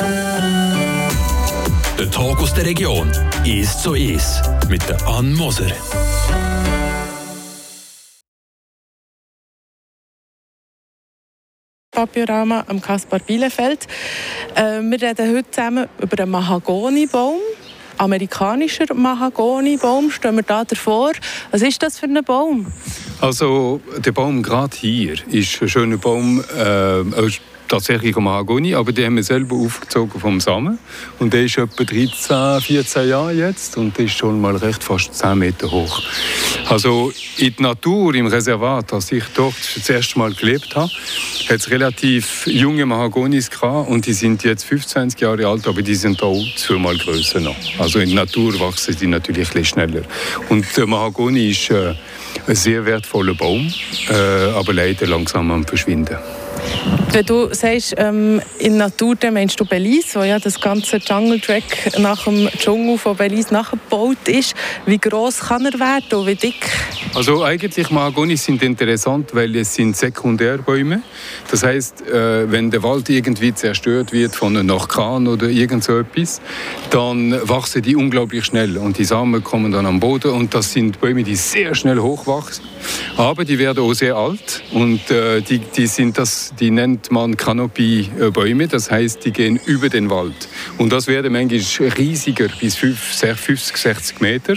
Der Tag aus der Region ist so ist mit der Ann Moser. Papiorama am Kaspar Bielefeld. Äh, wir reden heute zusammen über einen Mahagonibaum. Amerikanischer Mahagonibaum stehen wir da davor. Was ist das für ein Baum? Also der Baum gerade hier ist ein schöner Baum. Äh, tatsächlich Mahagoni, aber die haben wir selber aufgezogen vom Samen. Und der ist etwa 13, 14 Jahre jetzt und der ist schon mal recht fast 10 Meter hoch. Also in der Natur, im Reservat, als ich dort das erste Mal gelebt habe, hat es relativ junge Mahagonis gehabt und die sind jetzt 25 Jahre alt, aber die sind auch zweimal größer noch. Also in der Natur wachsen die natürlich ein schneller. Und der Mahagoni ist äh, ein sehr wertvoller Baum, äh, aber leider langsam am Verschwinden. Wenn du sagst, ähm, in Natur, dann meinst du Belize, wo ja das ganze Jungle Track nach dem Dschungel von Belize nachgebaut ist. Wie groß kann er werden und wie dick? Also eigentlich Mahagonis sind interessant, weil es sind Sekundärbäume. Das heißt, äh, wenn der Wald irgendwie zerstört wird von einem Orkan oder irgend so etwas, dann wachsen die unglaublich schnell und die Samen kommen dann am Boden und das sind Bäume, die sehr schnell hochwachsen. Aber die werden auch sehr alt und äh, die, die, sind das, die nennt man Kanopie-Bäume, das heißt, die gehen über den Wald. Und das werden manchmal riesiger, bis 50, 60 Meter.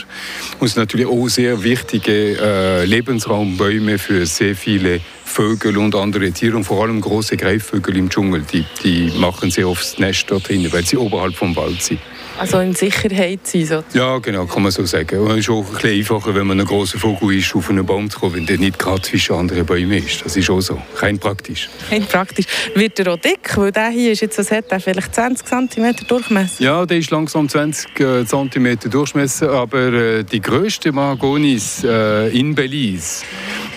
Und sind natürlich auch sehr wichtige äh, Lebensraumbäume für sehr viele Vögel und andere Tiere und vor allem große Greifvögel im Dschungel. Die, die machen sehr oft das Nest dort drin, weil sie oberhalb vom Wald sind. Also in Sicherheit sein sozusagen. Ja, genau, kann man so sagen. Und es ist auch ein bisschen einfacher, wenn man ein großer Vogel ist, auf einen Baum zu kommen, wenn der nicht gerade zwischen anderen Bäumen ist. Das ist auch so. Kein praktisch. Kein praktisch. Wird er auch dick? Weil der hier ist jetzt, was hat der, vielleicht 20 cm Durchmesser? Ja, der ist langsam 20 äh, cm Durchmesser, aber äh, die grösste Mahagonis äh, in Belize,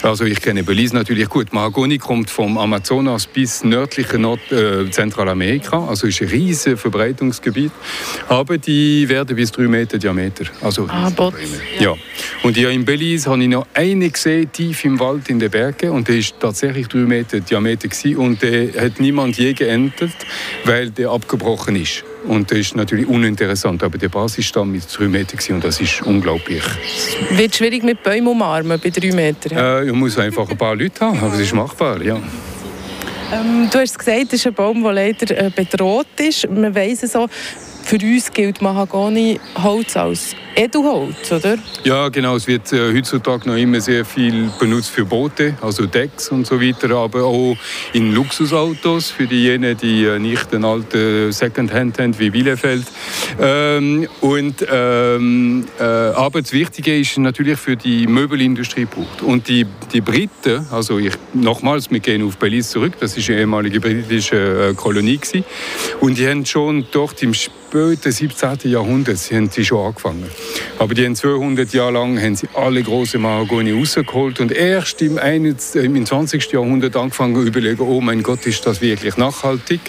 also ich kenne Belize natürlich gut. Mahagoni kommt vom Amazonas bis nördliche Nord äh, Zentralamerika, also ist ein riesiges Verbreitungsgebiet. Aber die werden bis drei Meter Diameter. Also ah, ja. Und hier in Belize habe ich noch einen gesehen, tief im Wald in den Bergen. Und der ist tatsächlich drei Meter Diameter gewesen. Und der hat niemand je geerntet, weil der abgebrochen ist. Und das ist natürlich uninteressant, aber der Basisstamm ist drei Meter und das ist unglaublich. Wird schwierig mit Bäumen umarmen bei drei Metern? Äh, man muss einfach ein paar Leute haben, aber es ist machbar, ja. Ähm, du hast gesagt, es ist ein Baum, der leider äh, bedroht ist. Man weiss es so, für uns gilt Mahagoni-Holz als Edelholz, oder? Ja, genau. Es wird äh, heutzutage noch immer sehr viel benutzt für Boote, also Decks und so weiter, aber auch in Luxusautos für diejenigen, die äh, nicht einen alten Secondhand haben wie Bielefeld. Ähm, und, ähm, äh, aber das Wichtige ist natürlich für die Möbelindustrie braucht. Und die, die Briten, also ich, nochmals, wir gehen auf Belize zurück, das ist eine ehemalige britische äh, Kolonie gewesen, und die haben schon dort im späten 17. Jahrhundert haben sie schon angefangen. Aber die haben 200 Jahre lang haben sie alle großen Mahagoni rausgeholt und erst im, 21, im 20. Jahrhundert angefangen zu überlegen, oh mein Gott, ist das wirklich nachhaltig?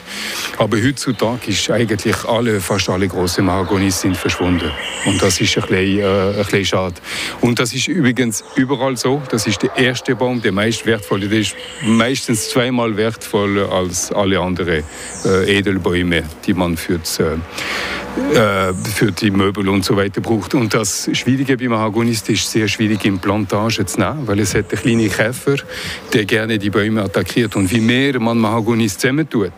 Aber heutzutage ist eigentlich alle, fast alle großen Mahagonis sind verschwunden. Und das ist ein bisschen, äh, ein bisschen schade. Und das ist übrigens überall so. Das ist der erste Baum, der meist wertvolle. Der ist meistens zweimal wertvoller als alle anderen äh, Edelbäume, die man für das, äh, äh, für die Möbel und so weiter braucht. Und das Schwierige beim Mahagonist ist sehr schwierig in Plantagen zu nehmen, weil es hat einen kleinen Käfer, der gerne die Bäume attackiert. Und wie mehr man Mahagonist zusammentut,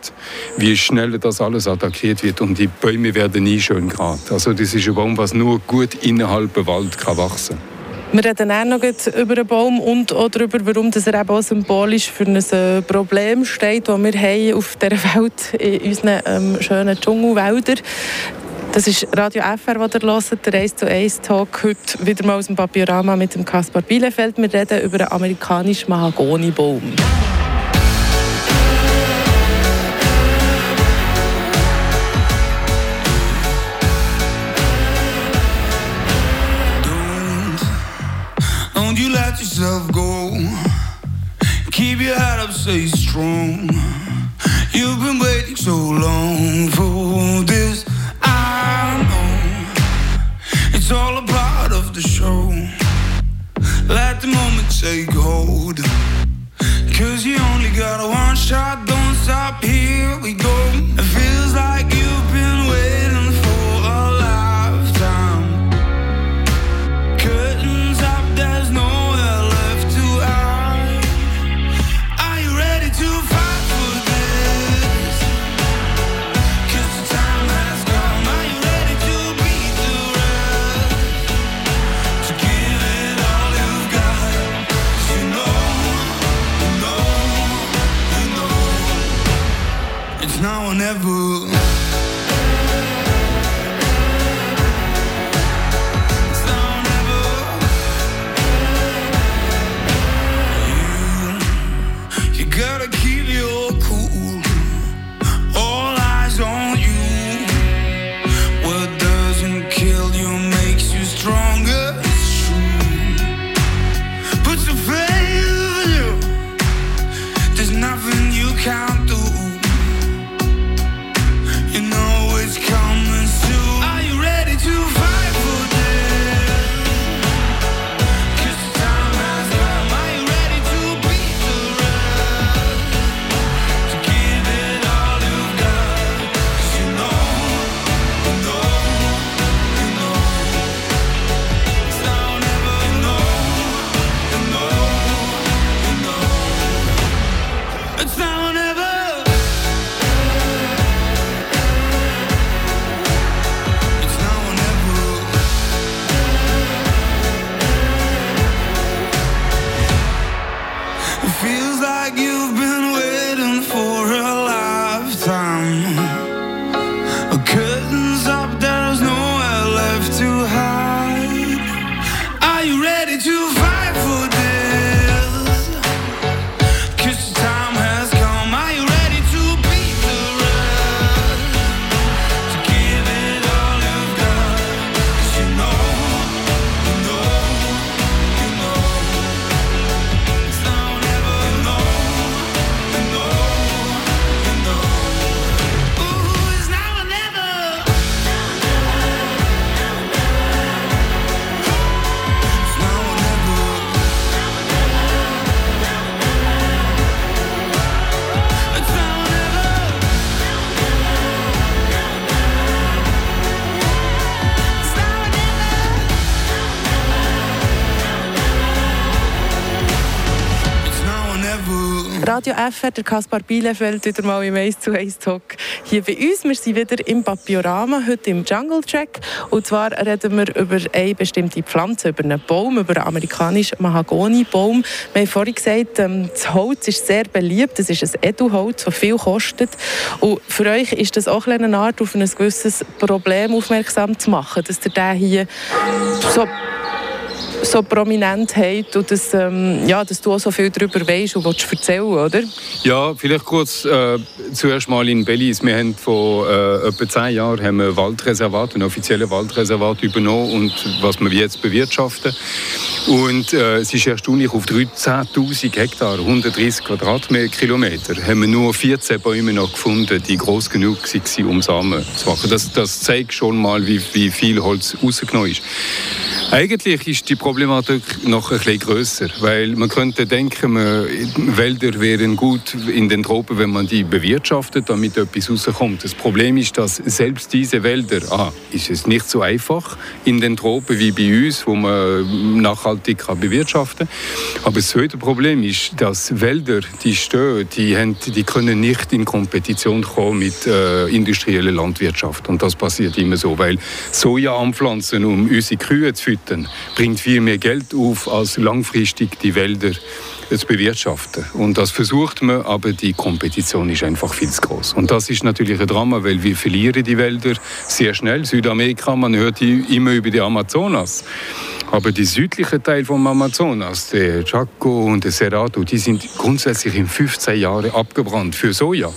wie schneller das alles attackiert wird und die Bäume werden nie schön gerade. Also das ist ein Baum, was nur gut innerhalb des Wald kann wachsen kann. Wir reden auch noch über den Baum und auch darüber, warum er eben auch symbolisch für ein äh, Problem steht, das wir haben auf dieser Welt in unseren ähm, schönen Dschungelwäldern. Das ist Radio FR, das ihr hört, der 1 zu 1 Talk. Heute wieder mal aus dem Papiorama mit dem Kaspar Bielefeld. Wir reden über einen amerikanischen Mahagonibaum. Don't you let yourself go. Keep your head up, stay strong. It's all a part of the show. Let the moment take hold. Cause you only got a one shot, don't stop, here we go. It feels like you Radio FR, der Kaspar Bielefeld, wieder mal im 1 zu 1 Talk hier bei uns. Wir sind wieder im Papiorama, heute im Jungle Track. Und zwar reden wir über eine bestimmte Pflanze, über einen Baum, über einen amerikanischen Mahagoni-Baum. Wir haben vorhin gesagt, ähm, das Holz ist sehr beliebt. Es ist ein Edelholz, das viel kostet. Und für euch ist das auch eine Art, auf ein gewisses Problem aufmerksam zu machen, dass ihr den hier so so prominent hat und dass, ähm, ja, dass du auch so viel darüber weißt und willst oder? Ja, vielleicht kurz äh, zuerst mal in Belize. Wir haben vor äh, etwa zehn Jahren wir Waldreservat, ein offizielles Waldreservat übernommen und was wir jetzt bewirtschaften. Und äh, es ist erstaunlich, auf 13'000 Hektar, 130 Quadratkilometer, haben wir nur 14 Bäume noch gefunden, die groß genug waren, um Samen zu machen. Das, das zeigt schon mal, wie, wie viel Holz rausgenommen ist. Eigentlich ist die Problematik noch ein bisschen grösser, weil man könnte denken, Wälder wären gut in den Tropen, wenn man die bewirtschaftet, damit etwas rauskommt. Das Problem ist, dass selbst diese Wälder, ah, ist es nicht so einfach in den Tropen wie bei uns, wo man nachhaltig kann bewirtschaften kann. Aber das zweite Problem ist, dass Wälder, die stehen, die, haben, die können nicht in Kompetition kommen mit äh, industrieller Landwirtschaft. Und das passiert immer so, weil Soja anpflanzen, um unsere Kühe zu füttern, Hütten bringt viel mehr Geld auf, als langfristig die Wälder zu bewirtschaften. Und das versucht man, aber die Kompetition ist einfach viel zu groß. Und das ist natürlich ein Drama, weil wir verlieren die Wälder sehr schnell. Südamerika, man hört immer über die Amazonas. Aber die südlichen Teil vom Amazonas, der Chaco und der Cerrado, die sind grundsätzlich in 15 Jahren abgebrannt für Soja.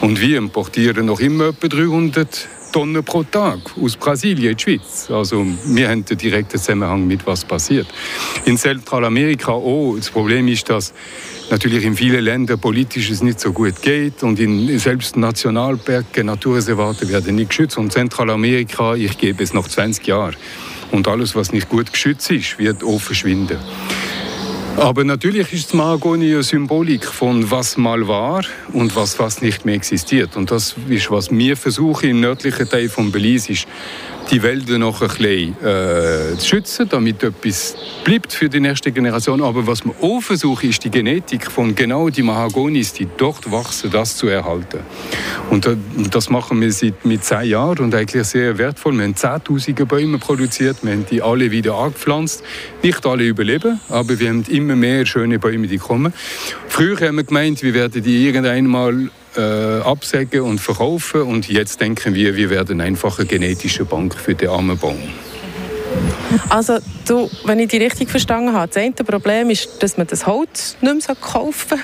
Und wir importieren noch immer etwa 300 Tonnen pro Tag aus Brasilien in die Schweiz. Also wir haben einen direkten Zusammenhang mit was passiert. In Zentralamerika auch. Das Problem ist, dass natürlich in vielen Ländern politisch es nicht so gut geht und in selbst Nationalparken, Naturreservate werden nicht geschützt. Und Zentralamerika, ich gebe es noch 20 Jahre. Und alles, was nicht gut geschützt ist, wird auch verschwinden. Aber natürlich ist Mahagoni eine Symbolik von was mal war und was fast nicht mehr existiert. Und das ist, was wir versuchen im nördlichen Teil von Belize, ist die Wälder noch ein bisschen äh, zu schützen, damit etwas bleibt für die nächste Generation. Aber was wir auch versuchen, ist die Genetik von genau die Mahagonis, die dort wachsen, das zu erhalten. Und äh, das machen wir seit mit zehn Jahren und eigentlich sehr wertvoll. Wir haben zehntausende Bäume produziert, wir haben die alle wieder angepflanzt. Nicht alle überleben, aber wir haben immer mehr schöne Bäume, die kommen. Früher haben wir gemeint, wir werden die irgendwann mal äh, absägen und verkaufen und jetzt denken wir, wir werden einfach eine genetische Bank für den armen Baum. Also, du, wenn ich die richtig verstanden habe, das eine Problem ist, dass man das Holz nicht mehr kaufen soll.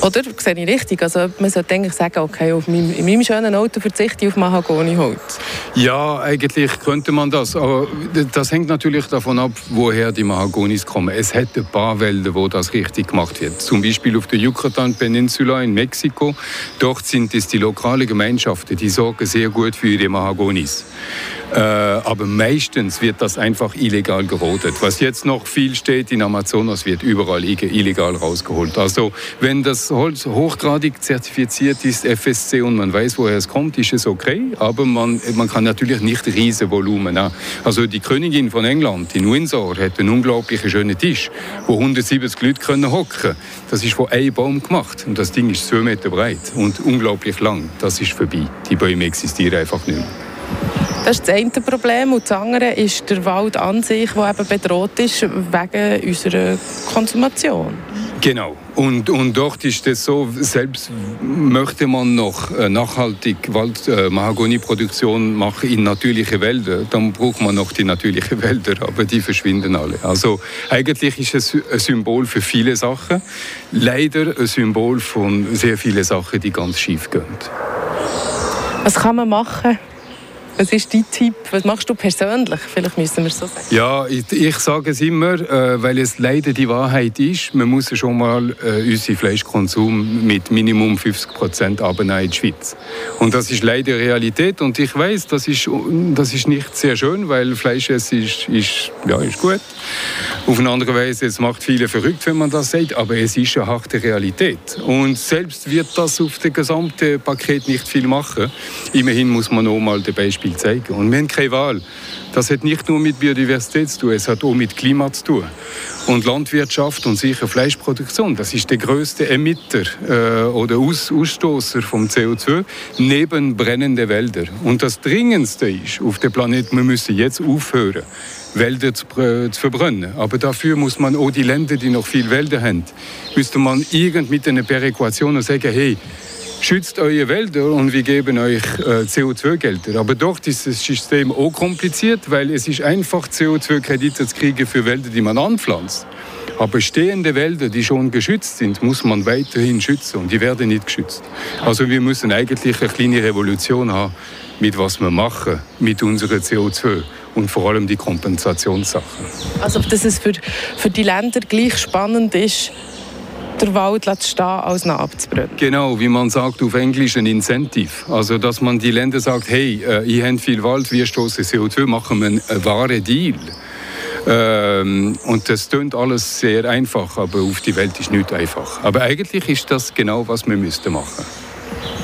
Oder? Sehe ich richtig? Also man sollte eigentlich sagen, okay, auf meinem, in meinem schönen Auto verzichte ich auf Mahagoni-Holz. Ja, eigentlich könnte man das. Aber das hängt natürlich davon ab, woher die Mahagonis kommen. Es hat ein paar Wälder, wo das richtig gemacht wird. Zum Beispiel auf der Yucatan-Peninsula in Mexiko. Dort sind es die lokalen Gemeinschaften, die sorgen sehr gut für ihre Mahagonis. Äh, aber meistens wird das einfach illegal gerodet. Was jetzt noch viel steht in Amazonas, wird überall illegal rausgeholt. Also wenn das Holz hochgradig zertifiziert ist, FSC, und man weiß, woher es kommt, ist es okay. Aber man, man kann natürlich nicht riesige Volumen. Ne? Also die Königin von England in Windsor hat einen unglaublich schönen Tisch, wo 170 Leute können hocken. Das ist von einem Baum gemacht und das Ding ist 2 Meter breit und unglaublich lang. Das ist vorbei. Die Bäume existieren einfach nicht mehr. Das ist das eine Problem. Und das andere ist der Wald an sich, der eben bedroht ist wegen unserer Konsumation. Genau. Und, und dort ist es so, selbst möchte man noch nachhaltig Wald, äh, Mahagoni-Produktion machen in natürliche Wälder, dann braucht man noch die natürlichen Wälder, aber die verschwinden alle. Also eigentlich ist es ein Symbol für viele Sachen, leider ein Symbol von sehr vielen Sachen, die ganz schief gehen. Was kann man machen, was ist dein Tipp? Was machst du persönlich? Vielleicht müssen wir es so sagen. Ja, ich, ich sage es immer, äh, weil es leider die Wahrheit ist. Man muss schon mal äh, unseren Fleischkonsum mit Minimum 50 Prozent in die Schweiz. Und das ist leider Realität. Und ich weiß, das ist, das ist nicht sehr schön, weil Fleisch essen ist, ist, ja, ist gut. Auf eine andere Weise, es macht viele verrückt, wenn man das sagt, aber es ist eine harte Realität. Und selbst wird das auf dem gesamten Paket nicht viel machen. Immerhin muss man auch mal den Beispiel Beispiel zeigen. Und wir haben keine Wahl. Das hat nicht nur mit Biodiversität zu tun, es hat auch mit Klima zu tun. Und Landwirtschaft und sicher Fleischproduktion, das ist der größte Emitter äh, oder Aus Ausstoßer vom CO2 neben brennenden Wäldern. Und das Dringendste ist auf dem Planeten, wir müssen jetzt aufhören, Wälder zu, zu, verbrennen. Aber dafür muss man auch die Länder, die noch viel Wälder haben, müsste man irgend mit einer Perequation sagen, hey, schützt eure Wälder und wir geben euch äh, CO2-Gelder. Aber dort ist das System auch kompliziert, weil es ist einfach CO2-Kredite zu kriegen für Wälder, die man anpflanzt. Aber stehende Wälder, die schon geschützt sind, muss man weiterhin schützen und die werden nicht geschützt. Also wir müssen eigentlich eine kleine Revolution haben, mit was wir machen, mit unserer CO2 und vor allem die Kompensationssachen. Also dass es für, für die Länder gleich spannend ist, der Wald stehen, als ihn abzubrennen. Genau, wie man sagt auf Englisch, ein Incentive. Also, dass man die Länder sagt, hey, äh, ihr habt viel Wald, wir stoßen CO2, machen wir einen wahren Deal. Ähm, und das klingt alles sehr einfach, aber auf die Welt ist nicht einfach. Aber eigentlich ist das genau, was wir müssten machen.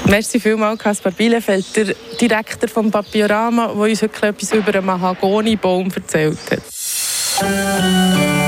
Merci vielmals, Kaspar Bielefeld, der Direktor vom Papiorama, der uns heute etwas über einen Mahagoni-Baum erzählt hat.